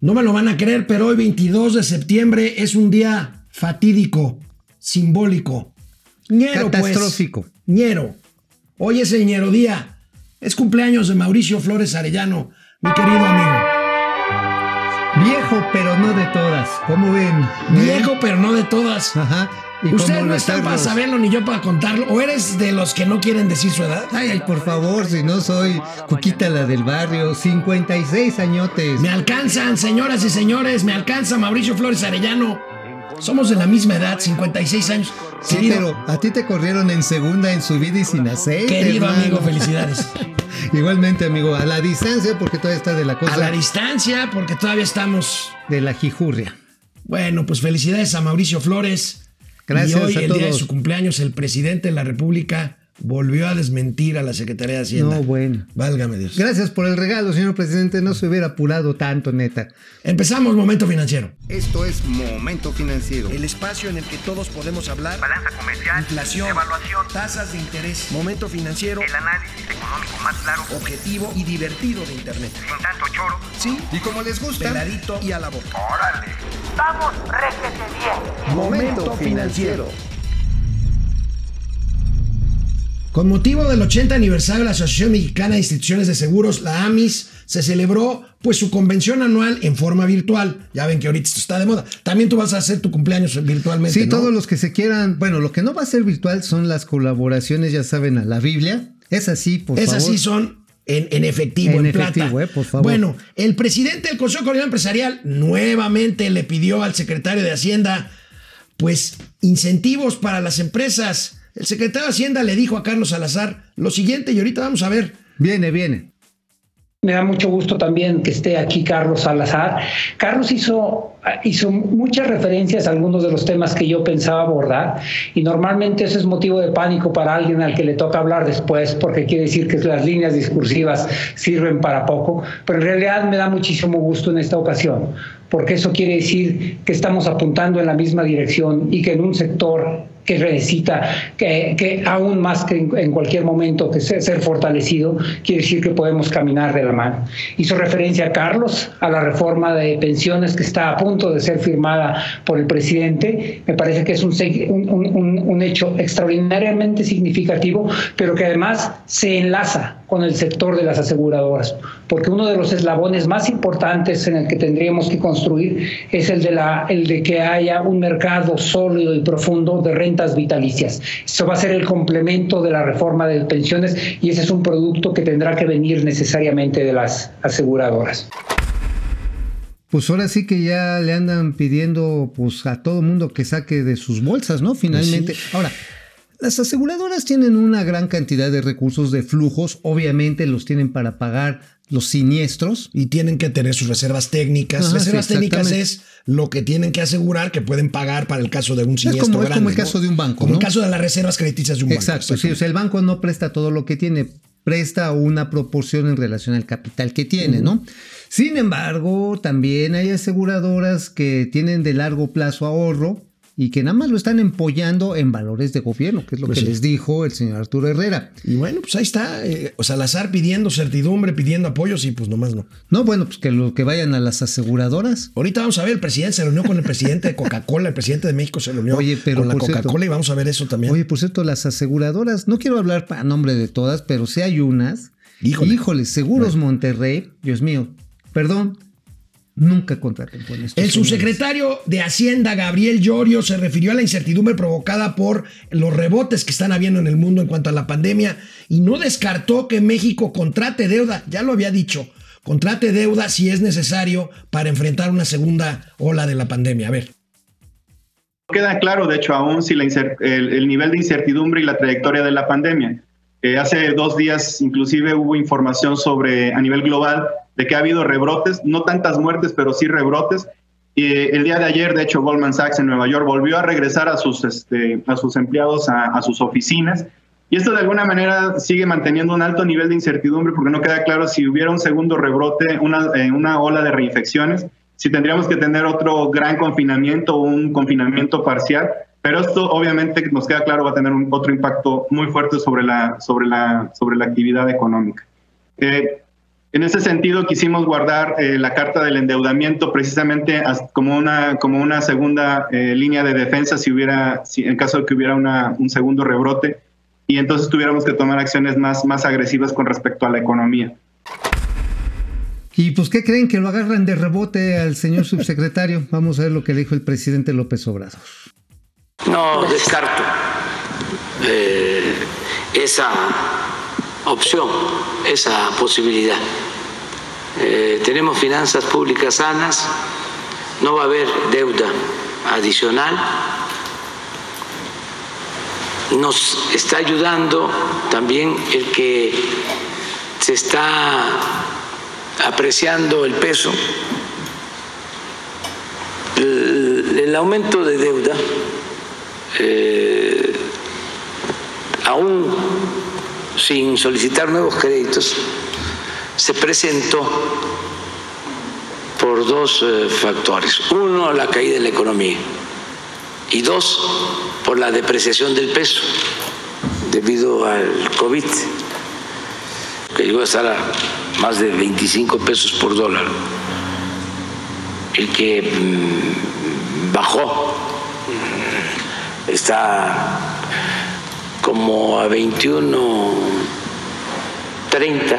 No me lo van a creer, pero hoy 22 de septiembre es un día fatídico, simbólico. Ñero, pues. Catastrófico. ñero. Hoy es el ñero día. Es cumpleaños de Mauricio Flores Arellano, mi querido amigo. Viejo, pero no de todas. ¿Cómo ven? Viejo, pero no de todas. Ajá. Usted no está para saberlo ni yo para contarlo. ¿O eres de los que no quieren decir su edad? Ay, por favor, si no soy Cuquita la del barrio, 56 añotes. Me alcanzan, señoras y señores, me alcanza Mauricio Flores Arellano. Somos de la misma edad, 56 años. Sí, pero a ti te corrieron en segunda en su vida y sin aceite. Querido amigo, felicidades. Igualmente, amigo, a la distancia, porque todavía está de la cosa. A la distancia, porque todavía estamos. De la jijurria. Bueno, pues felicidades a Mauricio Flores. Gracias y hoy, a el todos. día de su cumpleaños, el presidente de la República volvió a desmentir a la Secretaría de Hacienda. No, bueno. Válgame Dios. Gracias por el regalo, señor presidente. No se hubiera apurado tanto, neta. Empezamos Momento Financiero. Esto es Momento Financiero. El espacio en el que todos podemos hablar. Balanza comercial. Inflación. Evaluación. Tasas de interés. Momento Financiero. El análisis económico más claro. Objetivo y divertido de Internet. Sin tanto choro. Sí. Y como les gusta, Peladito y a la boca. Órale. Vamos, réjete bien. Momento Financiero. Con motivo del 80 aniversario de la Asociación Mexicana de Instituciones de Seguros, la AMIS, se celebró pues su convención anual en forma virtual. Ya ven que ahorita esto está de moda. También tú vas a hacer tu cumpleaños virtualmente. Sí, ¿no? todos los que se quieran. Bueno, lo que no va a ser virtual son las colaboraciones, ya saben, a la Biblia. Es así, por Esas favor. sí son en, en efectivo, en, En plata. efectivo, eh, por favor. Bueno, el presidente del Consejo Coordinador Empresarial nuevamente le pidió al secretario de Hacienda, pues, incentivos para las empresas. El secretario de Hacienda le dijo a Carlos Salazar lo siguiente, y ahorita vamos a ver. Viene, viene. Me da mucho gusto también que esté aquí Carlos Salazar. Carlos hizo, hizo muchas referencias a algunos de los temas que yo pensaba abordar y normalmente eso es motivo de pánico para alguien al que le toca hablar después porque quiere decir que las líneas discursivas sirven para poco, pero en realidad me da muchísimo gusto en esta ocasión porque eso quiere decir que estamos apuntando en la misma dirección y que en un sector que necesita que, que aún más que en, cualquier momento que ser fortalecido, quiere decir que podemos caminar de la mano. Hizo referencia a Carlos, a la reforma de pensiones que está a punto de ser firmada por el presidente. Me parece que es un, un, un, un hecho extraordinariamente significativo, pero que además se enlaza con el sector de las aseguradoras, porque uno de los eslabones más importantes en el que tendríamos que construir es el de, la, el de que haya un mercado sólido y profundo de rentas vitalicias. Eso va a ser el complemento de la reforma de pensiones y ese es un producto que tendrá que venir necesariamente de las aseguradoras. Pues ahora sí que ya le andan pidiendo pues a todo mundo que saque de sus bolsas, ¿no? Finalmente. Sí. Ahora, las aseguradoras tienen una gran cantidad de recursos de flujos, obviamente los tienen para pagar los siniestros. Y tienen que tener sus reservas técnicas. Ajá, reservas sí, técnicas es lo que tienen que asegurar que pueden pagar para el caso de un siniestro es como, grande. Es como el ¿no? caso de un banco. Como ¿no? el caso de las reservas crediticias de un Exacto, banco. sí, o sea, el banco no presta todo lo que tiene, presta una proporción en relación al capital que tiene, uh -huh. ¿no? Sin embargo, también hay aseguradoras que tienen de largo plazo ahorro y que nada más lo están empollando en valores de gobierno, que es lo pues que sí. les dijo el señor Arturo Herrera. Y bueno, pues ahí está, eh, o Salazar pidiendo certidumbre, pidiendo apoyos y pues nomás no. No, bueno, pues que lo que vayan a las aseguradoras. Ahorita vamos a ver, el presidente se reunió con el presidente de Coca-Cola, el presidente de México se reunió Oye, pero con la Coca-Cola y vamos a ver eso también. Oye, por cierto, las aseguradoras, no quiero hablar a nombre de todas, pero sí hay unas. Híjole, Híjole Seguros bueno. Monterrey, Dios mío, perdón, nunca contraten con estos El subsecretario de Hacienda, Gabriel Llorio, se refirió a la incertidumbre provocada por los rebotes que están habiendo en el mundo en cuanto a la pandemia y no descartó que México contrate deuda, ya lo había dicho, contrate deuda si es necesario para enfrentar una segunda ola de la pandemia. A ver. Queda claro, de hecho, aún si la el, el, nivel de incertidumbre y la trayectoria de la pandemia. Eh, hace dos días inclusive hubo información sobre a nivel global de que ha habido rebrotes, no tantas muertes, pero sí rebrotes. Eh, el día de ayer, de hecho, Goldman Sachs en Nueva York volvió a regresar a sus, este, a sus empleados a, a, sus oficinas. Y esto de alguna manera sigue manteniendo un alto nivel de incertidumbre porque no queda claro si hubiera un segundo rebrote, una, eh, una ola de reinfecciones, si tendríamos que tener otro gran confinamiento o un confinamiento parcial. Pero esto obviamente nos queda claro va a tener un, otro impacto muy fuerte sobre la, sobre la, sobre la actividad económica. Eh, En ese sentido, quisimos guardar eh, la carta del endeudamiento precisamente como una, como una segunda eh, línea de defensa si hubiera, si, en caso de que hubiera un segundo rebrote y entonces tuviéramos que tomar acciones más, más agresivas con respecto a la economía. Y pues, ¿qué creen? Que lo agarran de rebote al señor subsecretario. Vamos a ver lo que le dijo el presidente López Obrador. No descarto eh, esa opción, esa posibilidad. Eh, tenemos finanzas públicas sanas, no va a haber deuda adicional. Nos está ayudando también el que se está apreciando el peso. El, el aumento de deuda eh, aún sin solicitar nuevos créditos, se presentó por dos eh, factores. Uno, la caída de la economía y dos, por la depreciación del peso debido al COVID, que llegó a estar a más de 25 pesos por dólar, el que mm, bajó está como a 21, 30,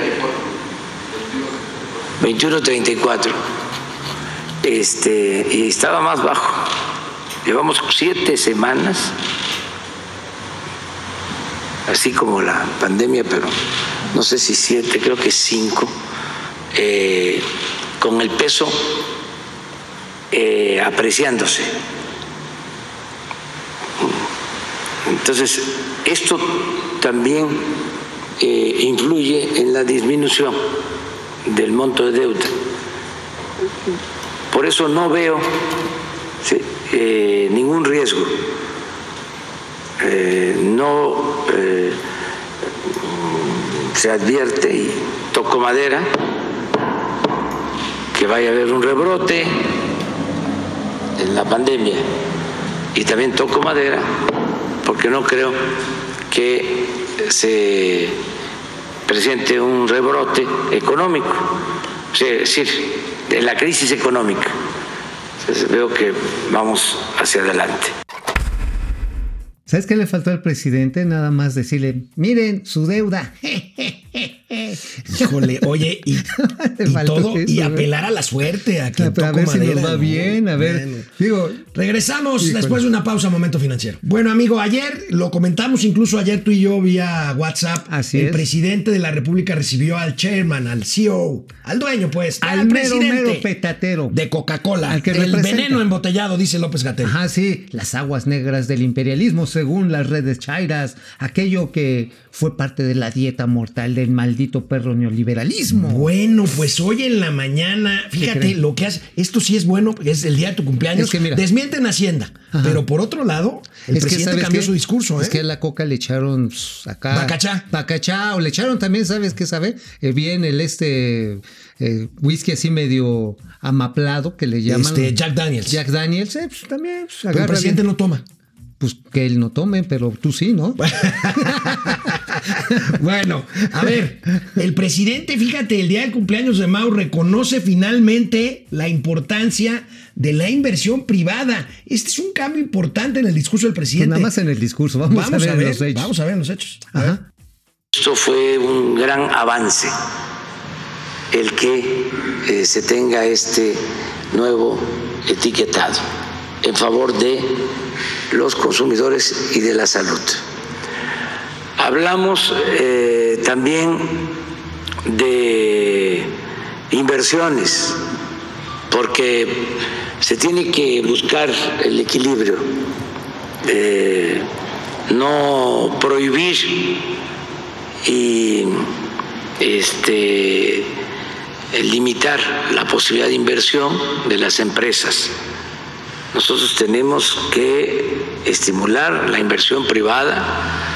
21, 34, este, y estaba más bajo. Llevamos siete semanas, así como la pandemia, pero no sé si siete, creo que cinco, eh, con el peso eh, apreciándose. Entonces, esto también eh, influye en la disminución del monto de deuda. Por eso no veo eh, ningún riesgo. Eh, no se advierte y toco madera que vaya a haber un rebrote en la pandemia y también toco madera porque no creo que se presente un rebrote económico, es decir, de la crisis económica. Entonces veo que vamos hacia adelante. ¿Sabes qué le faltó al presidente? Nada más decirle, miren, su deuda. Híjole, oye, y, Te y faltó todo, y apelar a la suerte, a que a ver si nos va bien, a ver. Digo, Regresamos después de una pausa, momento financiero. Bueno, amigo, ayer lo comentamos incluso ayer tú y yo vía WhatsApp. Así el es. presidente de la República recibió al chairman, al CEO, al dueño, pues, al al mero, presidente mero petatero. de Coca-Cola, Al que el representa. veneno embotellado, dice López Gatel. Ajá, sí, las aguas negras del imperialismo, según las redes chairas, aquello que fue parte de la dieta mortal del maldito perro neoliberalismo. Bueno, pues hoy en la mañana, fíjate lo que hace. Esto sí es bueno, es el día de tu cumpleaños. Es que mira. Desmienten Hacienda. Ajá. Pero por otro lado, el Es que, presidente ¿sabes cambió qué? su discurso. Es ¿eh? que a la coca le echaron pues, acá. Bacachá. Bacachá. O le echaron también, ¿sabes qué sabe? Eh, bien el este eh, whisky así medio amaplado que le llaman. Este, Jack Daniels. Jack Daniels, eh, pues, también. pues, Pero el presidente bien. no toma. Pues que él no tome, pero tú sí, ¿no? Bueno, a ver, el presidente, fíjate, el día del cumpleaños de Mau reconoce finalmente la importancia de la inversión privada. Este es un cambio importante en el discurso del Pues presidente. nada más en el discurso. Vamos, Vamos a ver, los hechos. Vamos a ver los hechos. Ajá. Esto fue un gran avance, el que eh, se tenga este nuevo etiquetado en favor de los consumidores y de la salud. Hablamos eh, también de inversiones, porque se tiene que buscar el equilibrio, eh, no prohibir y este limitar la posibilidad de inversión de las empresas. Nosotros tenemos que estimular la inversión privada,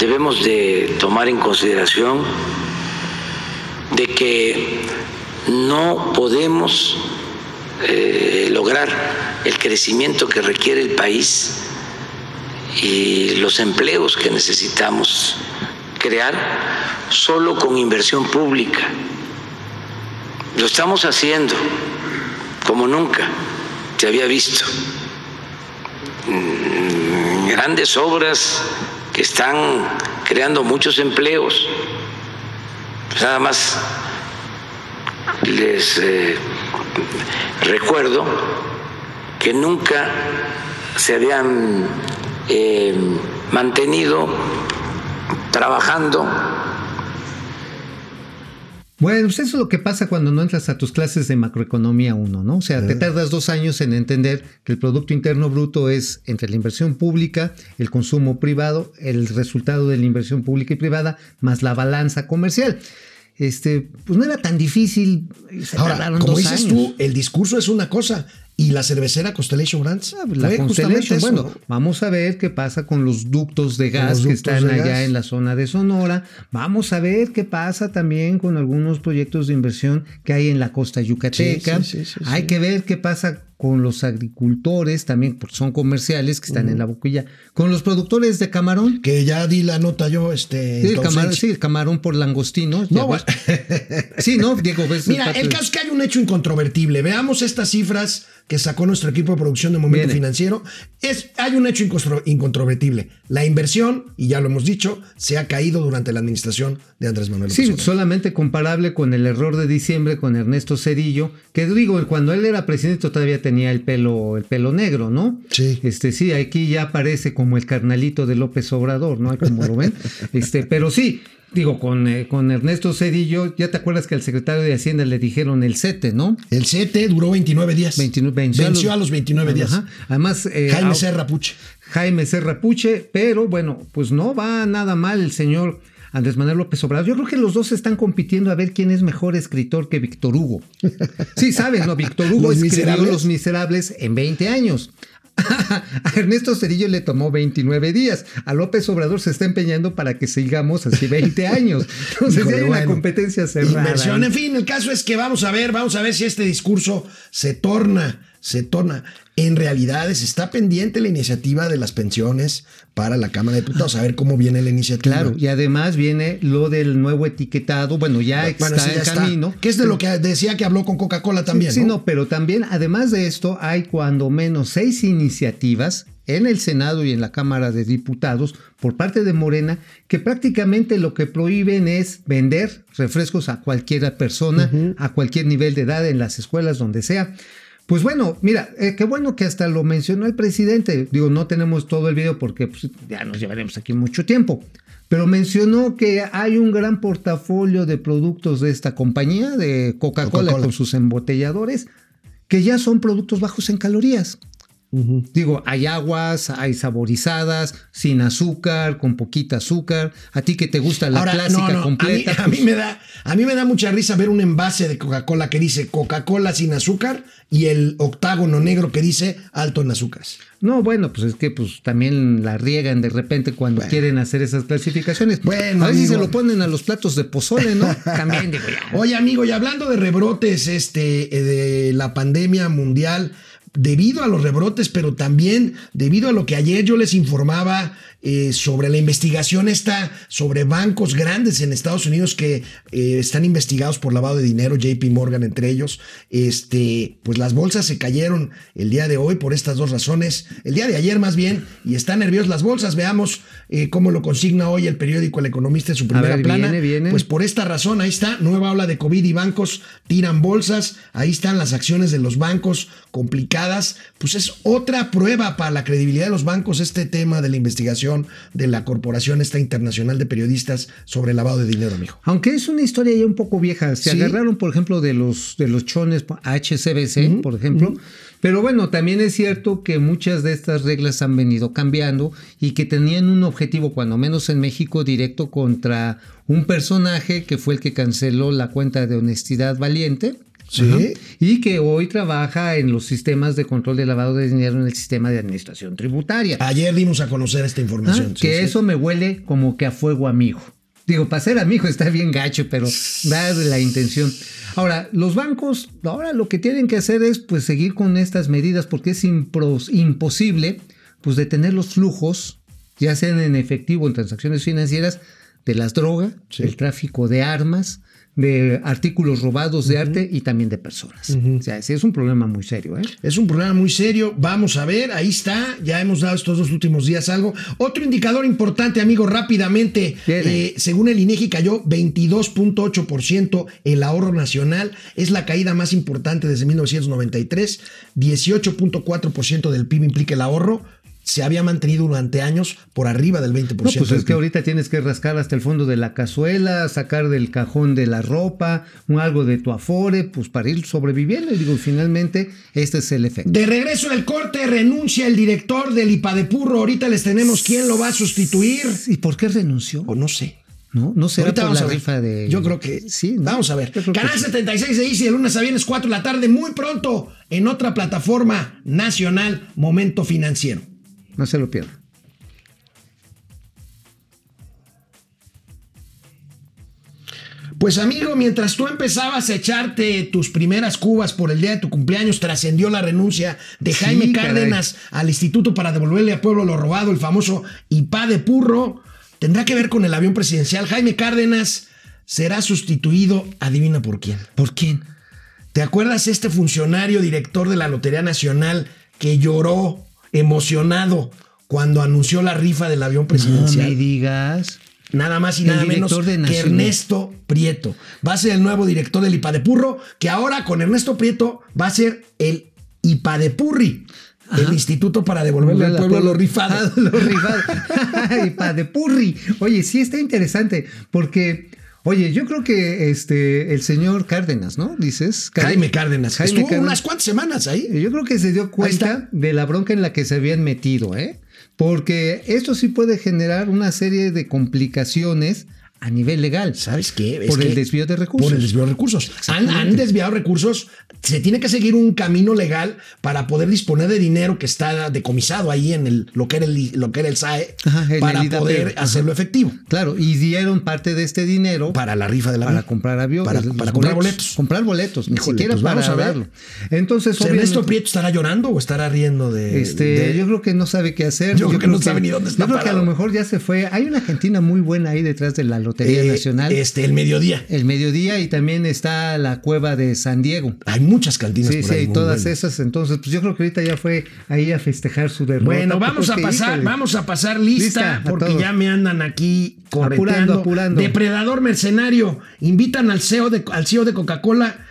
debemos de tomar en consideración de que no podemos eh, lograr el crecimiento que requiere el país y los empleos que necesitamos crear solo con inversión pública. lo estamos haciendo como nunca se había visto. Mm, Grandes obras están creando muchos empleos. Pues nada más les eh, recuerdo que nunca se habían eh, mantenido trabajando Bueno, pues eso es lo que pasa cuando no entras a tus clases de macroeconomía 1, ¿no? O sea, te tardas dos años en entender que el Producto Interno Bruto es entre la inversión pública, el consumo privado, el resultado de la inversión pública y privada, más la balanza comercial. Este, pues no era tan difícil. Se Ahora, como dos dices años. tú, el discurso es una cosa y la cervecera Constellation Brands Ah, La Constellation, eso, bueno, ¿no? vamos a ver qué pasa con los ductos de gas que están allá gas. en la zona de Sonora. Vamos a ver qué pasa también con algunos proyectos de inversión que hay en la costa yucateca. Sí, sí, sí, hay que ver qué pasa con los agricultores también, porque son comerciales que están en la boquilla. Con los productores de camarón. Que ya di la nota yo, este. Sí, el camarón, sí, el camarón por langostino. No, bueno. Sí, no, Diego, ves. Mira, el caso es que hay un hecho incontrovertible. Veamos estas cifras que sacó nuestro equipo de producción de Momento Viene. Financiero. Es, hay un hecho incontro- incontrovertible. La inversión, y ya lo hemos dicho, se ha caído durante la administración de Andrés Manuel Sí, solamente comparable con el error de diciembre con Ernesto Cedillo, que digo, cuando él era presidente todavía tenía el pelo, el pelo negro, ¿no? Sí. Este, sí, aquí ya aparece como el carnalito de López Obrador, ¿no? Como lo ven. Este, pero sí, digo, con, eh, con Ernesto Cedillo, ya te acuerdas que al secretario de Hacienda le dijeron el CETE, ¿no? El CETE duró 29 días. 29 venció, a los 29 días. Ajá. Además, eh, Jaime Serra Puche. Jaime Serra Puche, pero bueno, pues no va nada mal el señor Andrés Manuel López Obrador. Yo creo que los dos están compitiendo a ver quién es mejor escritor que Víctor Hugo. Sí, sabes, ¿no? Víctor Hugo ¿Los escribió Miserables? Los Miserables en 20 años. A Ernesto Cedillo le tomó 29 días. A López Obrador se está empeñando para que sigamos así 20 años. Entonces Híjole, hay una bueno. competencia cerrada. Inversión, ahí. en fin, el caso es que vamos a ver, vamos a ver si este discurso se torna, se torna. En realidad está pendiente la iniciativa de las pensiones para la Cámara de Diputados, a ver cómo viene la iniciativa. Claro, y además viene lo del nuevo etiquetado. Bueno, ya Bueno, está sí, ya en camino. Que es de lo que decía que habló con Coca-Cola también, Sí, ¿no? no, pero también, además de esto, hay cuando menos seis iniciativas en el Senado y en la Cámara de Diputados por parte de Morena que prácticamente lo que prohíben es vender refrescos a cualquier persona, a cualquier nivel de edad, en las escuelas, donde sea. Pues bueno, mira, eh, qué bueno que hasta lo mencionó el presidente. Digo, no tenemos todo el video porque pues, ya nos llevaremos aquí mucho tiempo. Pero mencionó que hay un gran portafolio de productos de esta compañía, de Coca-Cola, Coca-Cola. con sus embotelladores, que ya son productos bajos en calorías. Digo, hay aguas, hay saborizadas, sin azúcar, con poquita azúcar. A ti que te gusta la Ahora, clásica no, no, completa. A mí, a mí me da, a mí me da mucha risa ver un envase de Coca-Cola que dice Coca-Cola sin azúcar y el octágono negro que dice alto en azúcares. No, bueno, pues es que pues también la riegan de repente cuando quieren hacer esas clasificaciones. Bueno, a ver si se amigo. lo ponen a los platos de pozole, ¿no? también digo ya. Oye, amigo, y hablando de rebrotes este, eh, de la pandemia mundial, debido a los rebrotes, pero también debido a lo que ayer yo les informaba eh, sobre la investigación esta sobre bancos grandes en Estados Unidos que eh, están investigados por lavado de dinero, JP Morgan entre ellos, este, pues las bolsas se cayeron el día de hoy por estas dos razones, el día de ayer más bien, y están nerviosas las bolsas, veamos eh, cómo lo consigna hoy el periódico El Economista en su primera ver, plana. viene, viene. Pues por esta razón, ahí está, nueva ola de COVID y bancos tiran bolsas, ahí están las acciones de los bancos complicadas, pues es otra prueba para la credibilidad de los bancos este tema de la investigación de la corporación esta internacional de periodistas sobre lavado de dinero, amigo. Aunque es una historia ya un poco vieja. Se Sí. agarraron, por ejemplo, de los, de los chones HCBC, por ejemplo. Pero bueno, también es cierto que muchas de estas reglas han venido cambiando y que tenían un objetivo, cuando menos en México, directo contra un personaje que fue el que canceló la cuenta de honestidad valiente. Sí. Ajá. Y que hoy trabaja en los sistemas de control de lavado de dinero en el sistema de administración tributaria. Ayer dimos a conocer esta Ah, información. sí, que sí. eso me huele como que a fuego amigo. Digo, para ser amigo está bien gacho, pero da la intención. Ahora, los bancos, ahora lo que tienen que hacer es pues seguir con estas medidas porque es impros- imposible pues detener los flujos, ya sean en efectivo en transacciones financieras, de las drogas, el tráfico de armas, de artículos robados de arte y también de personas. O sea, sí es un problema muy serio. ¿eh? Es un problema muy serio. Vamos a ver, ahí está. Ya hemos dado estos dos últimos días algo. Otro indicador importante, amigo, rápidamente. Eh, según el INEGI cayó 22.8% el ahorro nacional. Es la caída más importante desde 1993. 18.4% del PIB implica el ahorro. Se había mantenido durante años por arriba del 20%. No, pues es que ahorita tienes que rascar hasta el fondo de la cazuela, sacar del cajón de la ropa, un algo de tu afore, pues para ir sobreviviendo. Y digo, finalmente, este es el efecto. De regreso del corte, renuncia el director del IPADEPURRO. Ahorita les tenemos quién lo va a sustituir. ¿Y por qué renunció? O no sé. No, no será Ahorita por vamos la a ver. rifa de. Yo creo que. sí. ¿no? Vamos a ver. Canal sí. 76 de Easy de lunes a viernes, 4 de la tarde, muy pronto, en otra plataforma nacional, Momento Financiero. No se lo pierdan. Pues amigo, mientras tú empezabas a echarte tus primeras cubas por el día de tu cumpleaños, trascendió la renuncia de Sí, Jaime caray. Cárdenas al Instituto para devolverle al pueblo lo robado, el famoso IPA de Purro. Tendrá que ver con el avión presidencial. Jaime Cárdenas será sustituido, adivina por quién. ¿Por quién? ¿Te acuerdas este funcionario director de la Lotería Nacional que lloró emocionado cuando anunció la rifa del avión No presidencial? me digas. Nada más y nada menos que. Ernesto Prieto. Va a ser el nuevo director del IPADEPURRO, que ahora con Ernesto Prieto va a ser el IPADEPURRI, el Instituto para devolverle al pueblo lo rifado. Lo rifado. y pa' de purri. Oye, sí está interesante porque, oye, yo creo que este, el señor Cárdenas, ¿no? Dices. Jaime Cárdenas. Jaime Estuvo Cárdenas. unas cuantas semanas ahí. Yo creo que se dio cuenta de la bronca en la que se habían metido, ¿eh? Porque esto sí puede generar una serie de complicaciones a nivel legal. ¿Sabes qué? Es Por el desvío de recursos. Por el desvío de recursos. Han, han desviado recursos. Se tiene que seguir un camino legal para poder disponer de dinero que está decomisado ahí en el, lo, que era el, lo que era el SAE Ajá, para el poder Ajá. hacerlo efectivo. Claro, y dieron parte de este dinero Para la rifa de la para comprar aviones. Para, comprar boletos. Comprar boletos, ni Híjole, siquiera pues para vamos a ver. darlo. Entonces, ¿Ernesto obviamente, Prieto estará llorando o estará riendo de.? Este, de- yo creo que no sabe qué hacer. Yo creo que no sabe ni dónde está Yo creo que a lo mejor ya se fue. Hay una Argentina muy buena ahí detrás de la Lotería eh, Nacional. Este, el mediodía. El mediodía y también está la cueva de San Diego. Hay muchas cantinas Sí, por sí, ahí. muy todas esas. Entonces, pues yo creo que ahorita ya fue ahí a festejar su derrota. Bueno, vamos a porque, pasar, híjole. vamos a pasar lista, porque ya me andan aquí correteando. Apurando, apurando. Depredador mercenario. Invitan al CEO de, al CEO de Coca-Cola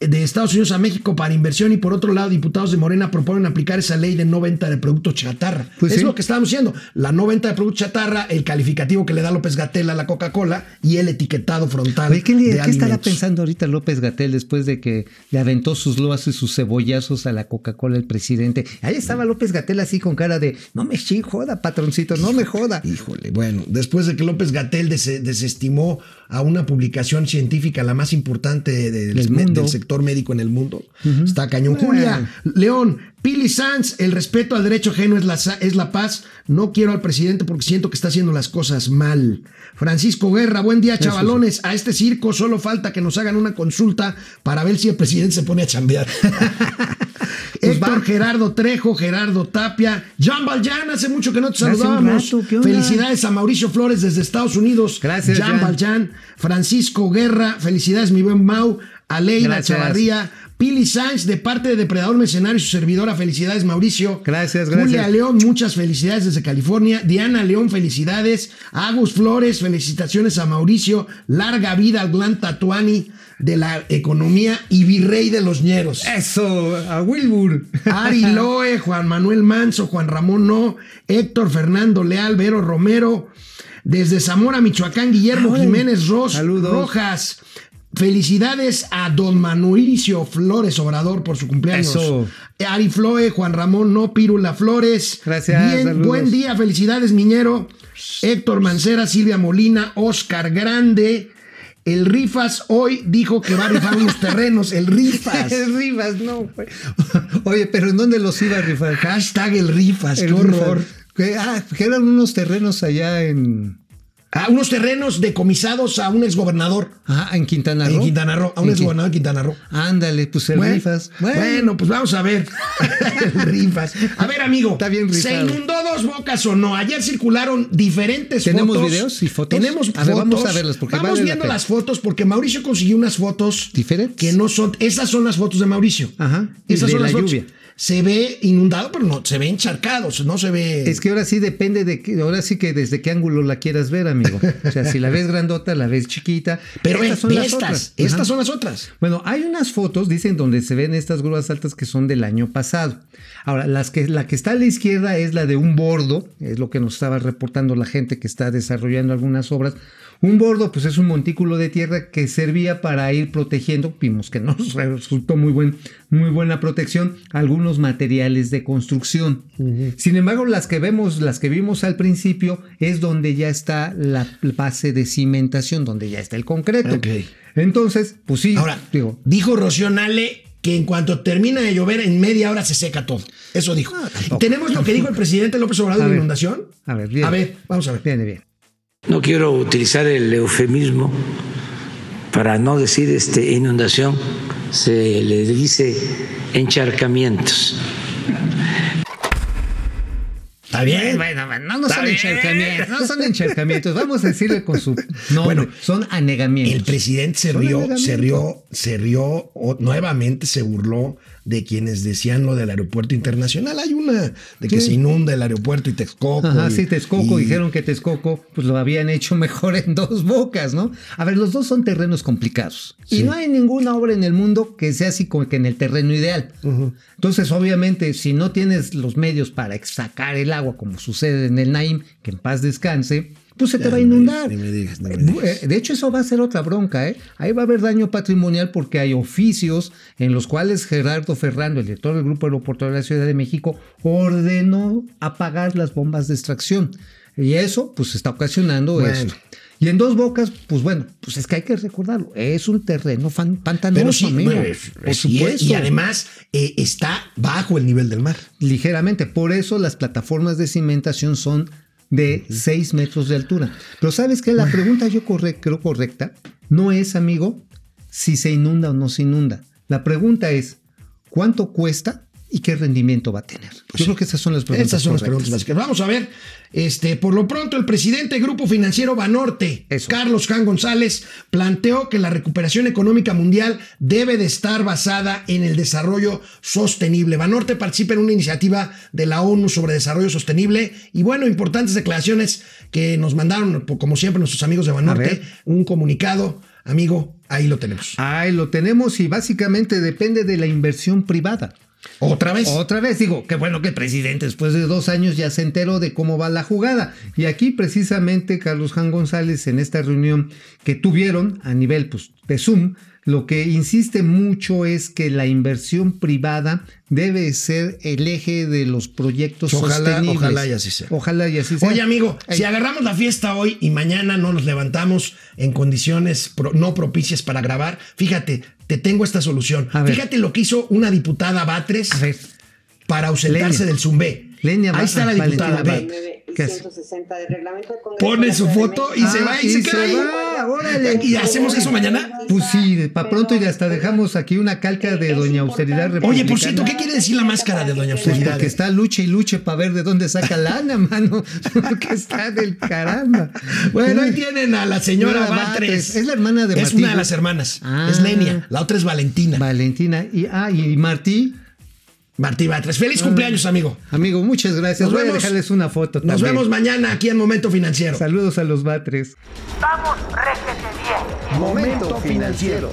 de Estados Unidos a México para inversión y por otro lado diputados de Morena proponen aplicar esa ley de no venta de productos chatarra. Pues es sí. lo que estábamos diciendo. La no venta de productos chatarra, el calificativo que le da López Gatel a la Coca-Cola y el etiquetado frontal. Oye, ¿qué, de qué estará pensando ahorita López Gatel después de que le aventó sus loas y sus cebollazos a la Coca-Cola el presidente? Ahí estaba López Gatel así con cara de, no me joda, patroncito, no me joda. Híjole, bueno, después de que López Gatel des- desestimó a una publicación científica, la más importante del, sector médico en el mundo, está cañón. Bueno. Julia, León, Pili Sanz, el respeto al derecho ajeno es la, es la paz. No quiero al presidente porque siento que está haciendo las cosas mal. Francisco Guerra, buen día, chavalones. A este circo solo falta que nos hagan una consulta para ver si el presidente se pone a chambear. Pues Héctor Gerardo Trejo, Gerardo Tapia, Jean Valjean, hace mucho que no te saludábamos. Felicidades a Mauricio Flores desde Estados Unidos. Gracias, Jean Jan. Valjean, Francisco Guerra, felicidades mi buen Mau, Aleida. Chavarría, Pili Sánchez de parte de Depredador Mercenario y su servidora, felicidades Mauricio. Gracias, Julia gracias. León, muchas felicidades desde California. Diana León, felicidades. Agus Flores, felicitaciones a Mauricio. Larga vida al Glan Tatuani de la economía y virrey de los ñeros. Eso, a Wilbur. Ari Loe, Juan Manuel Manso, Juan Ramón No, Héctor Fernando Leal, Vero Romero, desde Zamora, Michoacán, Guillermo Ay, Jiménez Ros, saludos. Rojas. Felicidades a don Manuelicio Flores Obrador por su cumpleaños. Eso. Ari Floe, Juan Ramón No, Pírula Flores. Gracias, Bien, saludos. buen día, felicidades, Miñero. Héctor Mancera, Silvia Molina, Oscar Grande. El Rifas hoy dijo que va a rifar unos terrenos. El Rifas. El Rivas, no. güey. Oye, pero ¿en dónde los iba a rifar? Hashtag el Rifas, El qué Rifas. horror. Que, ah, eran unos terrenos allá en, A unos terrenos decomisados a un exgobernador ah, en Quintana Roo. en Quintana Roo, a un exgobernador de Quintana Roo. Ándale, pues el Bueno, Rifas. Bueno. pues vamos a ver. el Rifas. A ver, amigo. Está bien Se rifado. inundó dos bocas o no, ayer circularon diferentes ¿Tenemos fotos. videos y fotos? Tenemos A ver, vamos a verlas, porque Vamos vale viendo las fotos porque Mauricio consiguió unas fotos ¿Diferentes? que no son. Esas son las fotos de Mauricio. Ajá. Esas de son la las fotos. Se ve inundado, pero no, se ve encharcado, no se ve. Es que ahora sí depende de que, ahora sí que desde qué ángulo la quieras ver, amigo. O sea, si la ves grandota, la ves chiquita. pero estas son ve las estas, otras. estas Ajá. son las otras. Bueno, hay unas fotos, dicen, donde se ven estas grúas altas que son del año pasado. Ahora, las que, la que está a la izquierda es la de un bordo, es lo que nos estaba reportando la gente que está desarrollando algunas obras. Un bordo, pues es un montículo de tierra que servía para ir protegiendo, vimos que no resultó muy, buen, muy buena protección, algunos materiales de construcción. Sin embargo, las que vemos, las que vimos al principio, es donde ya está la base de cimentación, donde ya está el concreto. Entonces, pues sí, Ahora, digo, dijo Rocío Nale que en cuanto termina de llover, en media hora se seca todo. Eso dijo. tampoco. ¿Tenemos lo que dijo el presidente López Obrador A de ver. inundación? A ver, bien. A ver, vamos a ver. Viene bien. No quiero utilizar el eufemismo para no decir este, inundación, se le dice encharcamientos. Está bien. Bueno, no, son bien. encharcamientos, no son encharcamientos. Vamos a decirle con su nombre. Bueno, son anegamientos. El presidente se rió, se rió, se rió, o nuevamente se burló de quienes decían lo del aeropuerto internacional. Hay una de que Sí. se inunda el aeropuerto y Texcoco. Ajá, y- sí, Texcoco, y- dijeron que Texcoco pues lo habían hecho mejor en dos bocas, ¿no? A ver, los dos son terrenos complicados. Y no hay ninguna obra en el mundo que sea así como que en el terreno ideal. Entonces, obviamente, si no tienes los medios para sacar el agua, como sucede en el Naim, que en paz descanse, pues se te va a inundar. digas, ni me digas, ni me digas. De hecho, eso va a ser otra bronca, ¿eh? Ahí va a haber daño patrimonial porque hay oficios en los cuales Gerardo Ferrando, el director del Grupo Aeroportuario de la Ciudad de México, ordenó apagar las bombas de extracción. Y eso, pues, está ocasionando Bueno. esto. Y en dos bocas, pues bueno, pues es que hay que recordarlo. Es un terreno fan- pantanoso, Pero sí, amigo. bueno, por supuesto. y además eh, está bajo el nivel del mar. ligeramente. Por eso las plataformas de cimentación son de 6 metros de altura. Pero sabes que la pregunta yo corre- creo correcta no es, amigo, si se inunda o no se inunda. La pregunta es, ¿cuánto cuesta y qué rendimiento va a tener? yo creo que esas son las preguntas. Esas son las preguntas básicas. Vamos a ver. Este, por lo pronto, el presidente del Grupo Financiero Banorte, Eso. Carlos Jan González, planteó que la recuperación económica mundial debe de estar basada en el desarrollo sostenible. Banorte participa en una iniciativa de la ONU sobre desarrollo sostenible y bueno, importantes declaraciones que nos mandaron, como siempre, nuestros amigos de Banorte, un comunicado. Amigo, ahí lo tenemos. Ahí lo tenemos y básicamente depende de la inversión privada. Otra vez. Otra vez digo, qué bueno que el presidente después de dos años ya se enteró de cómo va la jugada. Y aquí precisamente Carlos Jan González en esta reunión que tuvieron a nivel pues, de Zoom, lo que insiste mucho es que la inversión privada debe ser el eje de los proyectos Ojalá- sostenibles. ojalá y así sea. Ojalá y así sea. Oye, amigo, Ey. si agarramos la fiesta hoy y mañana no nos levantamos en condiciones pro- no propicias para grabar, fíjate, te tengo esta solución. Fíjate lo que hizo una diputada Batres para ausentarse Leña. del Zumbé. Leña Ahí está la diputada. Batres. ¿Qué hace? 160 del reglamento del Congreso Pone su foto y se va y Ah, se queda se ahí. va, órale. ¿Y hacemos eso mañana? Pues sí, para pronto y hasta dejamos aquí una calca de Doña Austeridad Oye, por cierto, ¿qué quiere decir la máscara de Doña Pues Austeridad? porque está luche y luche para ver de dónde saca lana, mano. Porque está del caramba. Bueno, ahí tienen a la señora Batres. Es la hermana de Es Martí. una de las hermanas. Ah. Es Lenia. La otra es Valentina. Valentina. Y, ah, y Martí. Martí Batres. Feliz cumpleaños, amigo. Amigo, muchas gracias. Nos Voy vemos. a dejarles una foto Nos también. vemos mañana aquí en Momento Financiero. Saludos a los Batres. Vamos, réjete bien. Momento financiero.